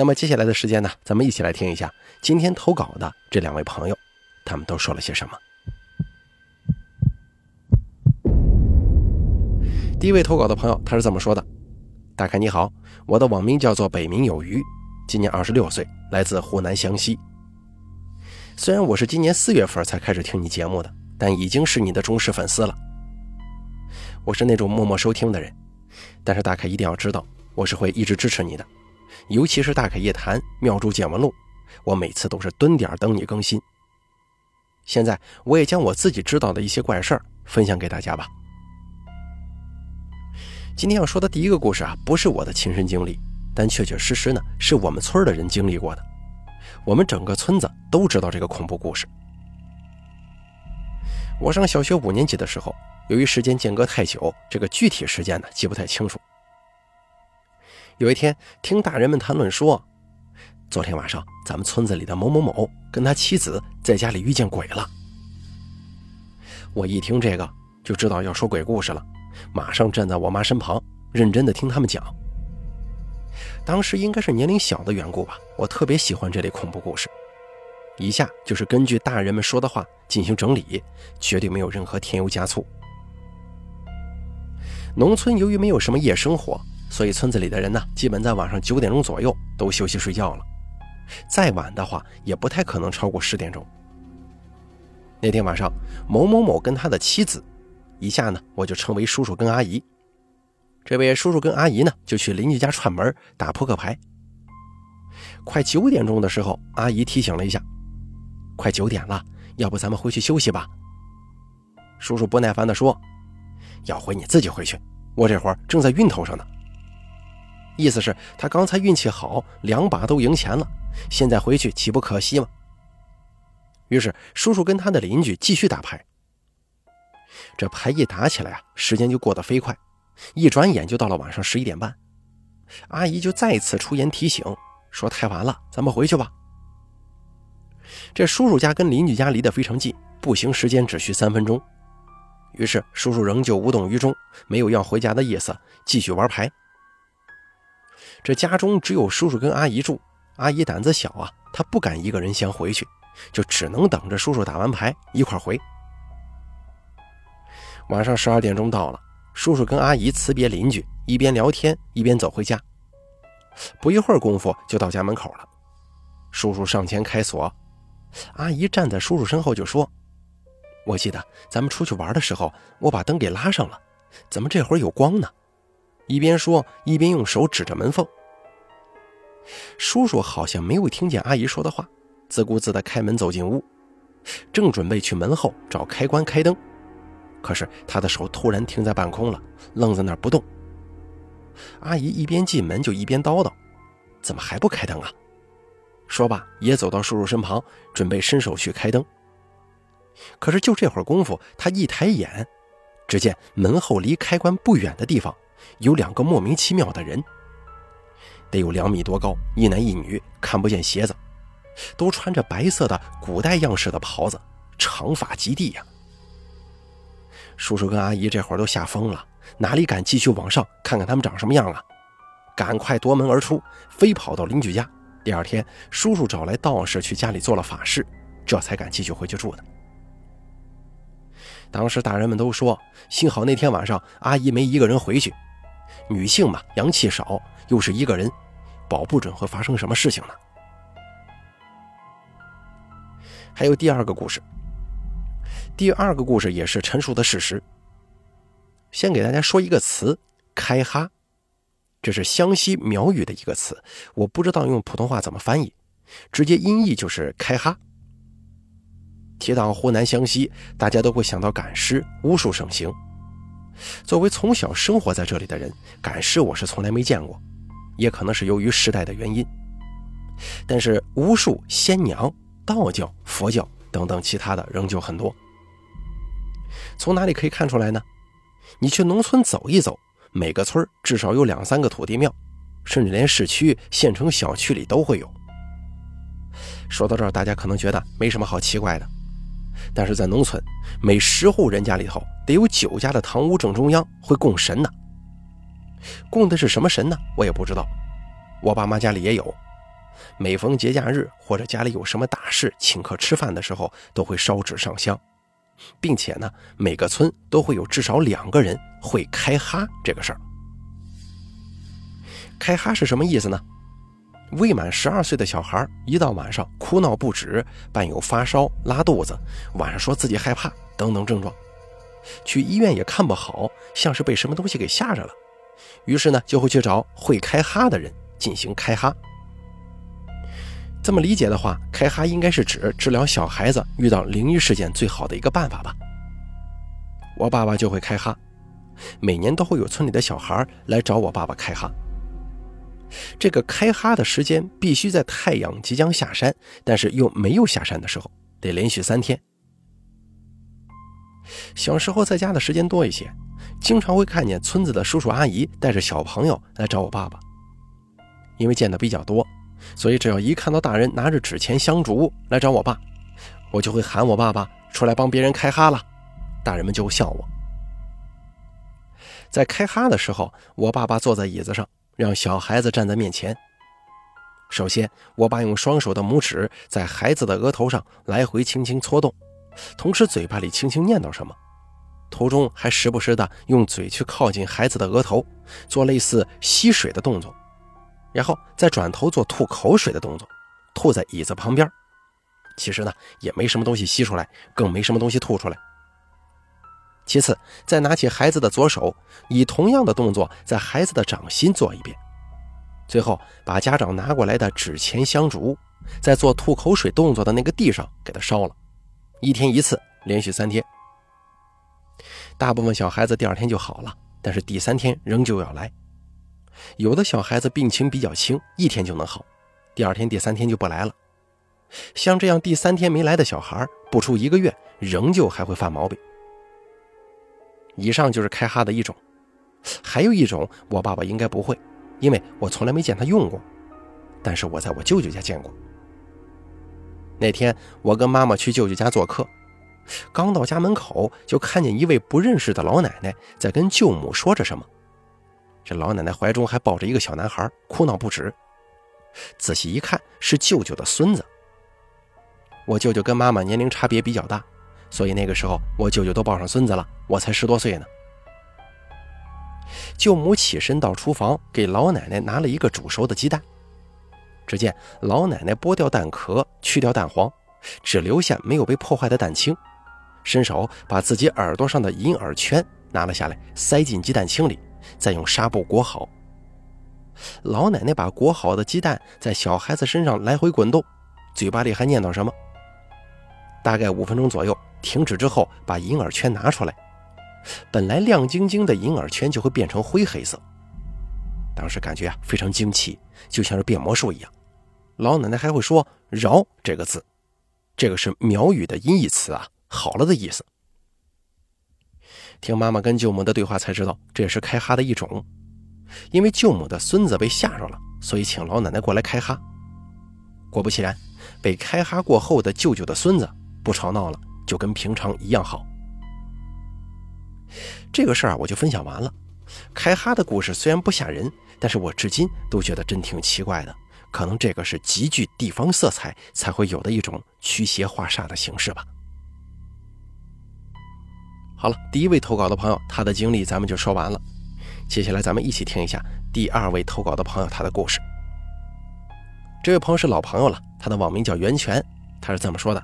那么接下来的时间呢，咱们一起来听一下今天投稿的这两位朋友，他们都说了些什么。第一位投稿的朋友，他是这么说的：“大凯你好，我的网名叫做北冥有鱼，今年二十六岁，来自湖南湘西。虽然我是今年四月份才开始听你节目的，但已经是你的忠实粉丝了。我是那种默默收听的人，但是大凯一定要知道，我是会一直支持你的。”尤其是大凯夜谈、妙珠见闻录，我每次都是蹲点等你更新。现在我也将我自己知道的一些怪事儿分享给大家吧。今天要说的第一个故事啊，不是我的亲身经历，但确确实实呢是我们村的人经历过的。我们整个村子都知道这个恐怖故事。我上小学五年级的时候，由于时间间隔太久，这个具体时间呢记不太清楚。有一天，听大人们谈论说，昨天晚上咱们村子里的某某某跟他妻子在家里遇见鬼了。我一听这个就知道要说鬼故事了，马上站在我妈身旁，认真的听他们讲。当时应该是年龄小的缘故吧，我特别喜欢这类恐怖故事。以下就是根据大人们说的话进行整理，绝对没有任何添油加醋。农村由于没有什么夜生活。所以村子里的人呢，基本在晚上九点钟左右都休息睡觉了，再晚的话也不太可能超过十点钟。那天晚上，某某某跟他的妻子，以下呢我就称为叔叔跟阿姨。这位叔叔跟阿姨呢就去邻居家串门打扑克牌。快九点钟的时候，阿姨提醒了一下：“快九点了，要不咱们回去休息吧？”叔叔不耐烦地说：“要回你自己回去，我这会儿正在运头上呢。”意思是，他刚才运气好，两把都赢钱了，现在回去岂不可惜吗？于是，叔叔跟他的邻居继续打牌。这牌一打起来啊，时间就过得飞快，一转眼就到了晚上十一点半。阿姨就再次出言提醒，说：“太晚了，咱们回去吧。”这叔叔家跟邻居家离得非常近，步行时间只需三分钟。于是，叔叔仍旧无动于衷，没有要回家的意思，继续玩牌。这家中只有叔叔跟阿姨住，阿姨胆子小啊，她不敢一个人先回去，就只能等着叔叔打完牌一块回。晚上十二点钟到了，叔叔跟阿姨辞别邻居，一边聊天一边走回家。不一会儿功夫就到家门口了，叔叔上前开锁，阿姨站在叔叔身后就说：“我记得咱们出去玩的时候，我把灯给拉上了，怎么这会儿有光呢？”一边说一边用手指着门缝。叔叔好像没有听见阿姨说的话，自顾自地开门走进屋，正准备去门后找开关开灯，可是他的手突然停在半空了，愣在那儿不动。阿姨一边进门就一边叨叨：“怎么还不开灯啊？”说罢也走到叔叔身旁，准备伸手去开灯。可是就这会儿功夫，他一抬眼，只见门后离开关不远的地方。有两个莫名其妙的人，得有两米多高，一男一女，看不见鞋子，都穿着白色的古代样式的袍子，长发及地呀。叔叔跟阿姨这会儿都吓疯了，哪里敢继续往上看看他们长什么样啊？赶快夺门而出，飞跑到邻居家。第二天，叔叔找来道士去家里做了法事，这才敢继续回去住的。当时大人们都说，幸好那天晚上阿姨没一个人回去。女性嘛，阳气少，又是一个人，保不准会发生什么事情呢。还有第二个故事，第二个故事也是陈述的事实。先给大家说一个词“开哈”，这是湘西苗语的一个词，我不知道用普通话怎么翻译，直接音译就是“开哈”。提到湖南湘西，大家都会想到赶尸，巫术盛行。作为从小生活在这里的人，赶尸我是从来没见过，也可能是由于时代的原因。但是巫术、仙娘、道教、佛教等等其他的仍旧很多。从哪里可以看出来呢？你去农村走一走，每个村至少有两三个土地庙，甚至连市区、县城小区里都会有。说到这儿，大家可能觉得没什么好奇怪的，但是在农村，每十户人家里头得有九家的堂屋正中央会供神呢。供的是什么神呢？我也不知道。我爸妈家里也有，每逢节假日或者家里有什么大事，请客吃饭的时候，都会烧纸上香，并且呢，每个村都会有至少两个人会开哈这个事儿。开哈是什么意思呢？未满十二岁的小孩一到晚上哭闹不止，伴有发烧、拉肚子，晚上说自己害怕等等症状，去医院也看不好，像是被什么东西给吓着了，于是呢就会去找会开哈的人进行开哈。这么理解的话，开哈应该是指治疗小孩子遇到灵异事件最好的一个办法吧。我爸爸就会开哈，每年都会有村里的小孩来找我爸爸开哈。这个开哈的时间必须在太阳即将下山，但是又没有下山的时候，得连续三天。小时候在家的时间多一些，经常会看见村子的叔叔阿姨带着小朋友来找我爸爸。因为见的比较多，所以只要一看到大人拿着纸钱香烛来找我爸，我就会喊我爸爸出来帮别人开哈了，大人们就会笑我。在开哈的时候，我爸爸坐在椅子上。让小孩子站在面前。首先，我爸用双手的拇指在孩子的额头上来回轻轻搓动，同时嘴巴里轻轻念叨什么，途中还时不时的用嘴去靠近孩子的额头，做类似吸水的动作，然后再转头做吐口水的动作，吐在椅子旁边。其实呢，也没什么东西吸出来，更没什么东西吐出来。其次，再拿起孩子的左手，以同样的动作在孩子的掌心做一遍。最后，把家长拿过来的纸钱香烛，在做吐口水动作的那个地上给它烧了。一天一次，连续三天。大部分小孩子第二天就好了，但是第三天仍旧要来。有的小孩子病情比较轻，一天就能好，第二天、第三天就不来了。像这样第三天没来的小孩，不出一个月，仍旧还会犯毛病。以上就是开哈的一种，还有一种我爸爸应该不会，因为我从来没见他用过，但是我在我舅舅家见过。那天我跟妈妈去舅舅家做客，刚到家门口就看见一位不认识的老奶奶在跟舅母说着什么，这老奶奶怀中还抱着一个小男孩，哭闹不止。仔细一看，是舅舅的孙子。我舅舅跟妈妈年龄差别比较大。所以那个时候，我舅舅都抱上孙子了，我才十多岁呢。舅母起身到厨房，给老奶奶拿了一个煮熟的鸡蛋。只见老奶奶剥掉蛋壳，去掉蛋黄，只留下没有被破坏的蛋清，伸手把自己耳朵上的银耳圈拿了下来，塞进鸡蛋清里，再用纱布裹好。老奶奶把裹好的鸡蛋在小孩子身上来回滚动，嘴巴里还念叨什么。大概五分钟左右。停止之后，把银耳圈拿出来，本来亮晶晶的银耳圈就会变成灰黑色。当时感觉啊非常惊奇，就像是变魔术一样。老奶奶还会说“饶”这个字，这个是苗语的音译词啊，好了的意思。听妈妈跟舅母的对话才知道，这也是开哈的一种。因为舅母的孙子被吓着了，所以请老奶奶过来开哈。果不其然，被开哈过后的舅舅的孙子不吵闹了。就跟平常一样好。这个事儿啊，我就分享完了。开哈的故事虽然不吓人，但是我至今都觉得真挺奇怪的。可能这个是极具地方色彩才会有的一种驱邪化煞的形式吧。好了，第一位投稿的朋友，他的经历咱们就说完了。接下来咱们一起听一下第二位投稿的朋友他的故事。这位朋友是老朋友了，他的网名叫袁泉，他是这么说的。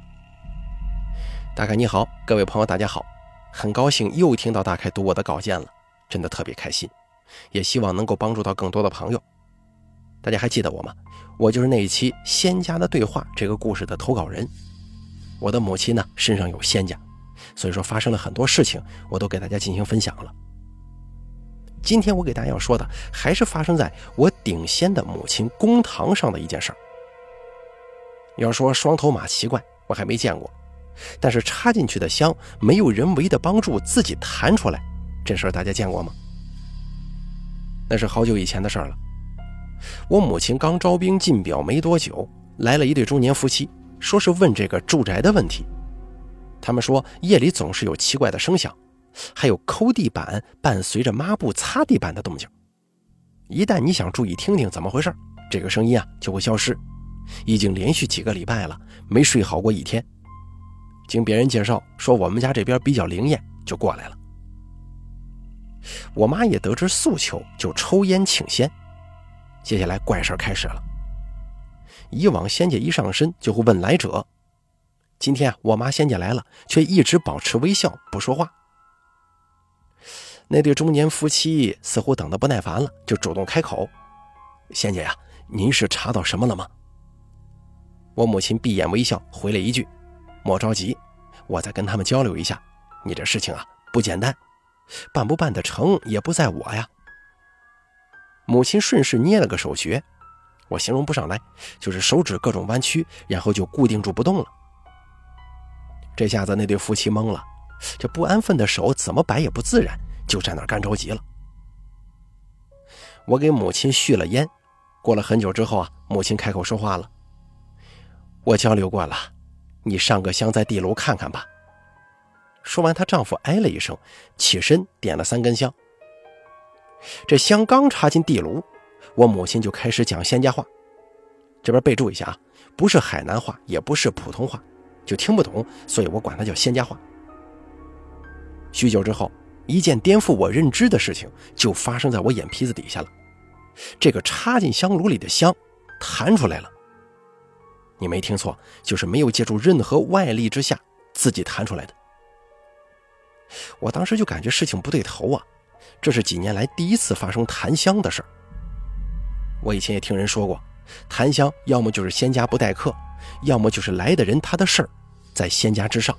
大凯你好，各位朋友大家好，很高兴又听到大凯读我的稿件了，真的特别开心，也希望能够帮助到更多的朋友。大家还记得我吗？我就是那一期仙家的对话这个故事的投稿人。我的母亲呢身上有仙家，所以说发生了很多事情，我都给大家进行分享了。今天我给大家要说的，还是发生在我顶仙的母亲公堂上的一件事儿。要说双头马奇怪，我还没见过，但是插进去的香没有人为的帮助自己弹出来，这事儿大家见过吗？那是好久以前的事儿了。我母亲刚招兵进表没多久，来了一对中年夫妻，说是问这个住宅的问题。他们说夜里总是有奇怪的声响，还有抠地板伴随着抹布擦地板的动静。一旦你想注意听听怎么回事，这个声音啊就会消失。已经连续几个礼拜了，没睡好过一天。经别人介绍说我们家这边比较灵验，就过来了。我妈也得知诉求，就抽烟请仙。接下来怪事开始了。以往仙家一上身就会问来者，今天啊，我妈仙家来了，却一直保持微笑不说话。那对中年夫妻似乎等得不耐烦了，就主动开口：“仙姐呀，您是查到什么了吗？”我母亲闭眼微笑，回了一句：“莫着急，我再跟他们交流一下。你这事情啊不简单，办不办得成也不在我呀。”母亲顺势捏了个手诀，我形容不上来，就是手指各种弯曲，然后就固定住不动了。这下子那对夫妻懵了，这不安分的手怎么摆也不自然，就站那干着急了。我给母亲续了烟，过了很久之后啊，母亲开口说话了。我交流过了，你上个香在地炉看看吧。说完，她丈夫哎了一声，起身点了三根香。这香刚插进地炉，我母亲就开始讲仙家话。这边备注一下啊，不是海南话，也不是普通话，就听不懂，所以我管它叫仙家话。许久之后，一件颠覆我认知的事情就发生在我眼皮子底下了。这个插进香炉里的香弹出来了。你没听错，就是没有借助任何外力之下自己弹出来的。我当时就感觉事情不对头啊，这是几年来第一次发生檀香的事儿。我以前也听人说过，檀香要么就是仙家不待客，要么就是来的人他的事儿在仙家之上。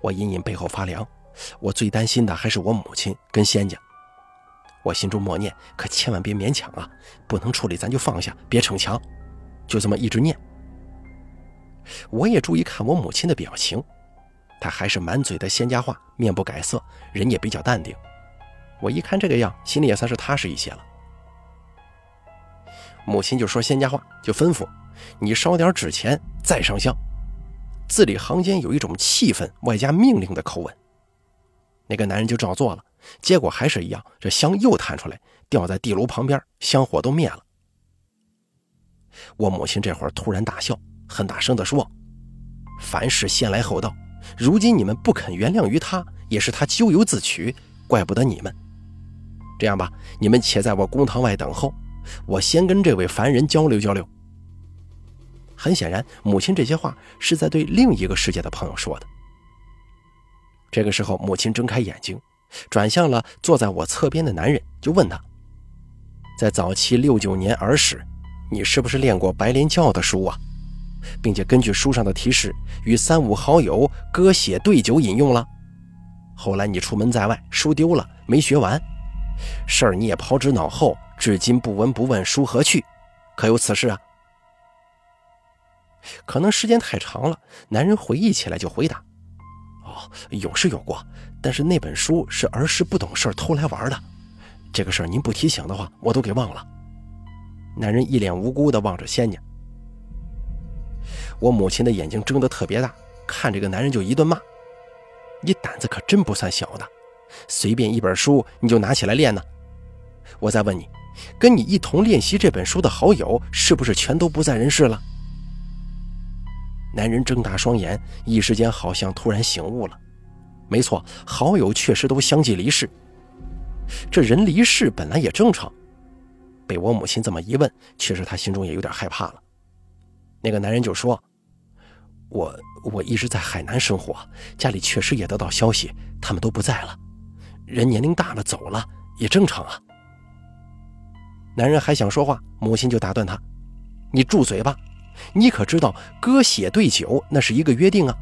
我隐隐背后发凉，我最担心的还是我母亲跟仙家。我心中默念，可千万别勉强啊，不能处理咱就放下，别逞强。就这么一直念，我也注意看我母亲的表情，她还是满嘴的仙家话，面不改色，人也比较淡定。我一看这个样，心里也算是踏实一些了。母亲就说仙家话，就吩咐你烧点纸钱，再上香。字里行间有一种气氛外加命令的口吻。那个男人就照做了，结果还是一样，这香又弹出来，掉在地炉旁边，香火都灭了。我母亲这会儿突然大笑，很大声地说：“凡事先来后到，如今你们不肯原谅于他，也是他咎由自取，怪不得你们。这样吧，你们且在我公堂外等候，我先跟这位凡人交流交流。”很显然，母亲这些话是在对另一个世界的朋友说的。这个时候，母亲睁开眼睛，转向了坐在我侧边的男人，就问他：“在早期六九年儿时。”你是不是练过白莲教的书啊？并且根据书上的提示，与三五好友割血兑酒饮用了。后来你出门在外，书丢了，没学完，事儿你也抛之脑后，至今不闻不问书何去？可有此事啊？可能时间太长了，男人回忆起来就回答：“哦，有是有过，但是那本书是儿时不懂事偷来玩的。这个事儿您不提醒的话，我都给忘了。”男人一脸无辜地望着仙家，我母亲的眼睛睁得特别大，看这个男人就一顿骂：“你胆子可真不算小的，随便一本书你就拿起来练呢。”我再问你，跟你一同练习这本书的好友是不是全都不在人世了？男人睁大双眼，一时间好像突然醒悟了。没错，好友确实都相继离世。这人离世本来也正常。被我母亲这么一问，确实他心中也有点害怕了。那个男人就说：“我我一直在海南生活，家里确实也得到消息，他们都不在了。人年龄大了走了也正常啊。”男人还想说话，母亲就打断他：“你住嘴吧！你可知道割血兑酒那是一个约定啊？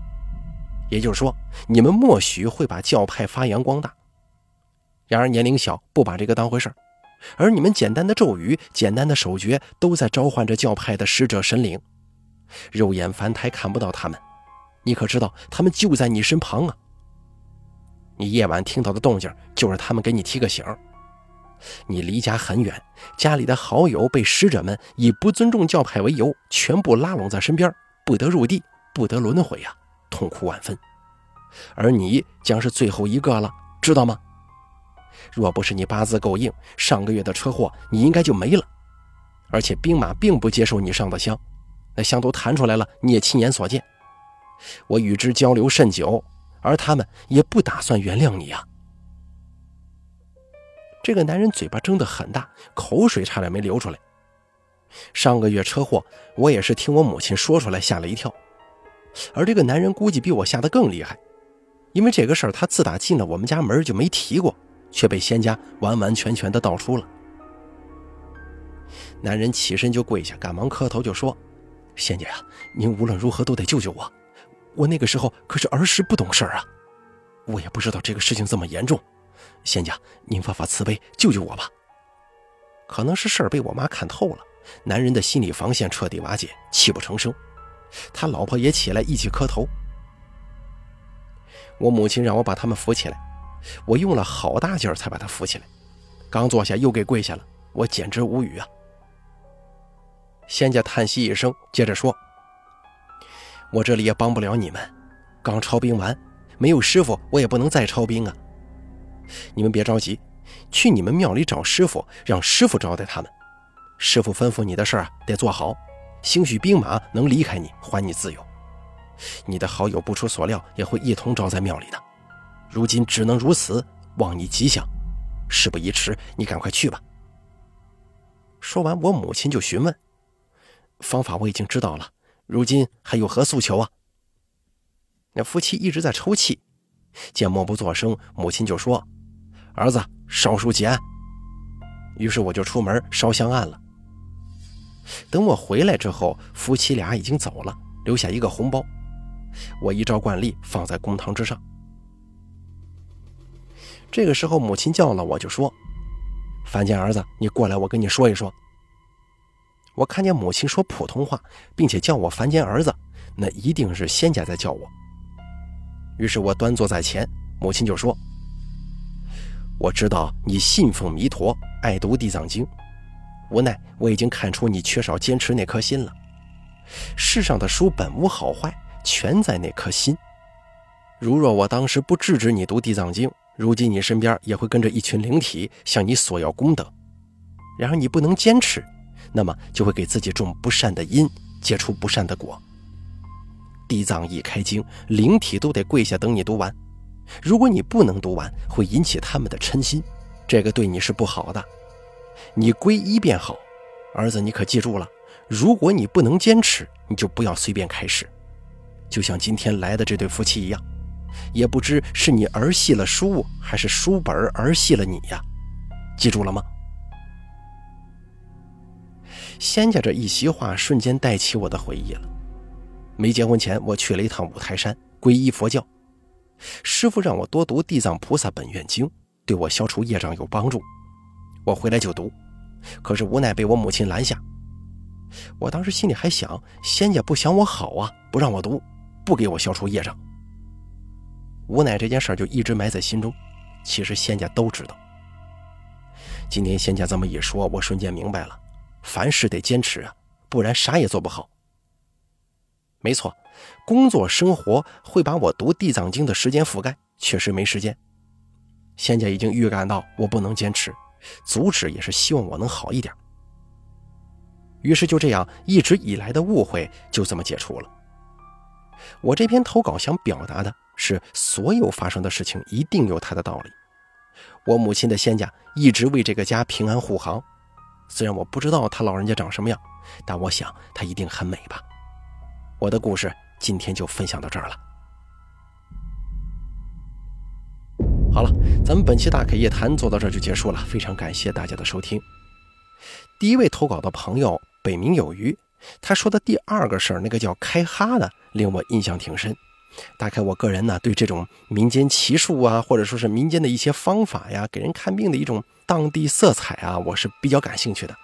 也就是说，你们默许会把教派发扬光大。然而年龄小，不把这个当回事儿。”而你们简单的咒语、简单的手诀，都在召唤着教派的使者神灵，肉眼凡胎看不到他们，你可知道他们就在你身旁啊？你夜晚听到的动静，就是他们给你提个醒。你离家很远，家里的好友被使者们以不尊重教派为由，全部拉拢在身边，不得入地，不得轮回呀，痛苦万分。而你将是最后一个了，知道吗？若不是你八字够硬，上个月的车祸你应该就没了。而且兵马并不接受你上的香，那香都弹出来了，你也亲眼所见。我与之交流甚久，而他们也不打算原谅你呀。这个男人嘴巴睁得很大，口水差点没流出来。上个月车祸，我也是听我母亲说出来，吓了一跳。而这个男人估计比我吓得更厉害，因为这个事儿他自打进了我们家门就没提过，却被仙家完完全全的道出了。男人起身就跪下，赶忙磕头就说：“仙家呀，您无论如何都得救救我，我那个时候可是儿时不懂事儿啊，我也不知道这个事情这么严重。”仙家，您发发慈悲，救救我吧！可能是事儿被我妈看透了，男人的心理防线彻底瓦解，泣不成声。他老婆也起来一起磕头。我母亲让我把他们扶起来，我用了好大劲儿才把他扶起来。刚坐下又给跪下了，我简直无语啊！仙家叹息一声，接着说：“我这里也帮不了你们，刚抄兵完，没有师傅，我也不能再抄兵啊。”你们别着急，去你们庙里找师傅，让师傅招待他们。师傅吩咐你的事儿啊，得做好，兴许兵马能离开你，还你自由。你的好友不出所料也会一同招在庙里的。如今只能如此，望你吉祥。事不宜迟，你赶快去吧。说完，我母亲就询问：“方法我已经知道了，如今还有何诉求啊？”那夫妻一直在抽泣，见默不作声，母亲就说。儿子，烧书结案。于是我就出门烧香案了。等我回来之后，夫妻俩已经走了，留下一个红包。我依照惯例放在公堂之上。这个时候，母亲叫了我，就说：“凡间儿子，你过来，我跟你说一说。”我看见母亲说普通话，并且叫我凡间儿子，那一定是仙家在叫我。于是我端坐在前，母亲就说。我知道你信奉弥陀，爱读地藏经，无奈我已经看出你缺少坚持那颗心了。世上的书本无好坏，全在那颗心。如若我当时不制止你读地藏经，如今你身边也会跟着一群灵体向你索要功德。然而你不能坚持，那么就会给自己种不善的因，结出不善的果。地藏一开经，灵体都得跪下等你读完。如果你不能读完，会引起他们的嗔心，这个对你是不好的。你皈依便好，儿子，你可记住了。如果你不能坚持，你就不要随便开始。就像今天来的这对夫妻一样，也不知是你儿戏了书，还是书本儿戏了你呀？记住了吗？仙家这一席话，瞬间带起我的回忆了。没结婚前，我去了一趟五台山，皈依佛教。师傅让我多读《地藏菩萨本愿经》，对我消除业障有帮助。我回来就读，可是无奈被我母亲拦下。我当时心里还想，仙家不想我好啊，不让我读，不给我消除业障。无奈这件事就一直埋在心中。其实仙家都知道。今天仙家这么一说，我瞬间明白了，凡事得坚持啊，不然啥也做不好。没错。工作生活会把我读地藏经的时间覆盖，确实没时间。仙家已经预感到我不能坚持，阻止也是希望我能好一点。于是就这样，一直以来的误会就这么解除了。我这篇投稿想表达的是，所有发生的事情一定有它的道理。我母亲的仙家一直为这个家平安护航，虽然我不知道他老人家长什么样，但我想他一定很美吧。我的故事。今天就分享到这儿了。好了，咱们本期大 K 夜谈做到这儿就结束了，非常感谢大家的收听。第一位投稿的朋友北冥有鱼，他说的第二个事儿，那个叫开哈的，令我印象挺深。大概我个人呢，对这种民间奇术啊，或者说是民间的一些方法呀，给人看病的一种当地色彩啊，我是比较感兴趣的。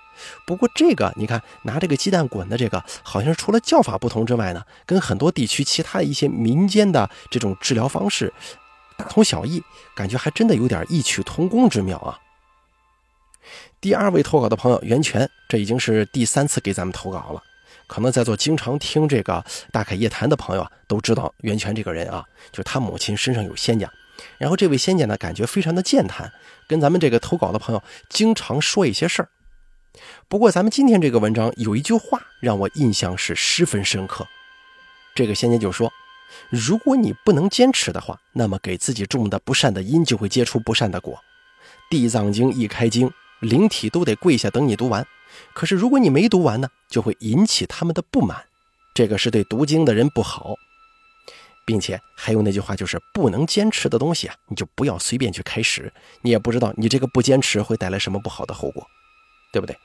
不过这个你看，拿这个鸡蛋滚的这个，好像除了叫法不同之外呢，跟很多地区其他一些民间的这种治疗方式大同小异，感觉还真的有点异曲同工之妙啊。第二位投稿的朋友袁泉，这已经是第三次给咱们投稿了。可能在座经常听这个大凯夜谈的朋友啊，都知道袁泉这个人啊，就是他母亲身上有仙家。然后这位仙家呢，感觉非常的健谈，跟咱们这个投稿的朋友经常说一些事儿。不过咱们今天这个文章有一句话让我印象是十分深刻。这个仙家就说：“如果你不能坚持的话，那么给自己种的不善的因就会结出不善的果。地藏经一开经，灵体都得跪下等你读完。可是如果你没读完呢，就会引起他们的不满，这个是对读经的人不好。”并且还有那句话，就是不能坚持的东西啊，你就不要随便去开始。你也不知道你这个不坚持会带来什么不好的后果，对不对？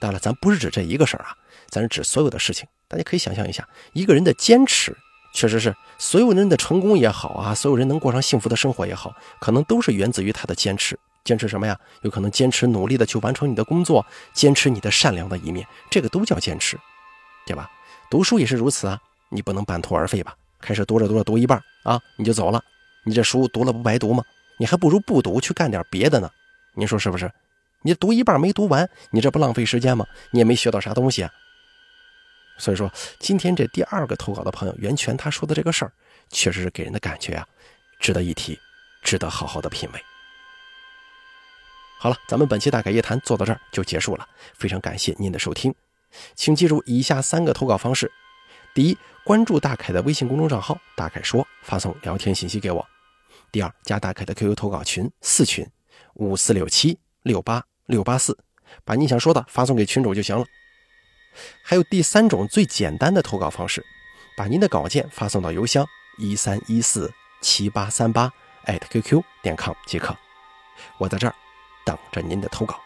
当然了，咱不是指这一个事儿啊，咱是指所有的事情。大家可以想象一下，一个人的坚持，确实是所有人的成功也好啊，所有人能过上幸福的生活也好，可能都是源自于他的坚持。坚持什么呀？有可能坚持努力的去完成你的工作，坚持你的善良的一面，这个都叫坚持，对吧？读书也是如此啊，你不能半途而废吧？开始读着读着读一半啊，你就走了，你这书读了不白读吗？你还不如不读，去干点别的呢。您说是不是？你读一半没读完，你这不浪费时间吗？你也没学到啥东西啊。所以说，今天这第二个投稿的朋友袁泉他说的这个事儿，确实是给人的感觉啊，值得一提，值得好好的品味。好了，咱们本期大概夜谈做到这儿就结束了，非常感谢您的收听，请记住以下三个投稿方式：第一。关注大凯的微信公众账号“大凯说”，发送聊天信息给我。第二，加大凯的 QQ 投稿群四群五四六七六八六八四，把你想说的发送给群主就行了。还有第三种最简单的投稿方式，把您的稿件发送到邮箱一三一四七八三八 @QQ 点 com 即可。我在这儿等着您的投稿。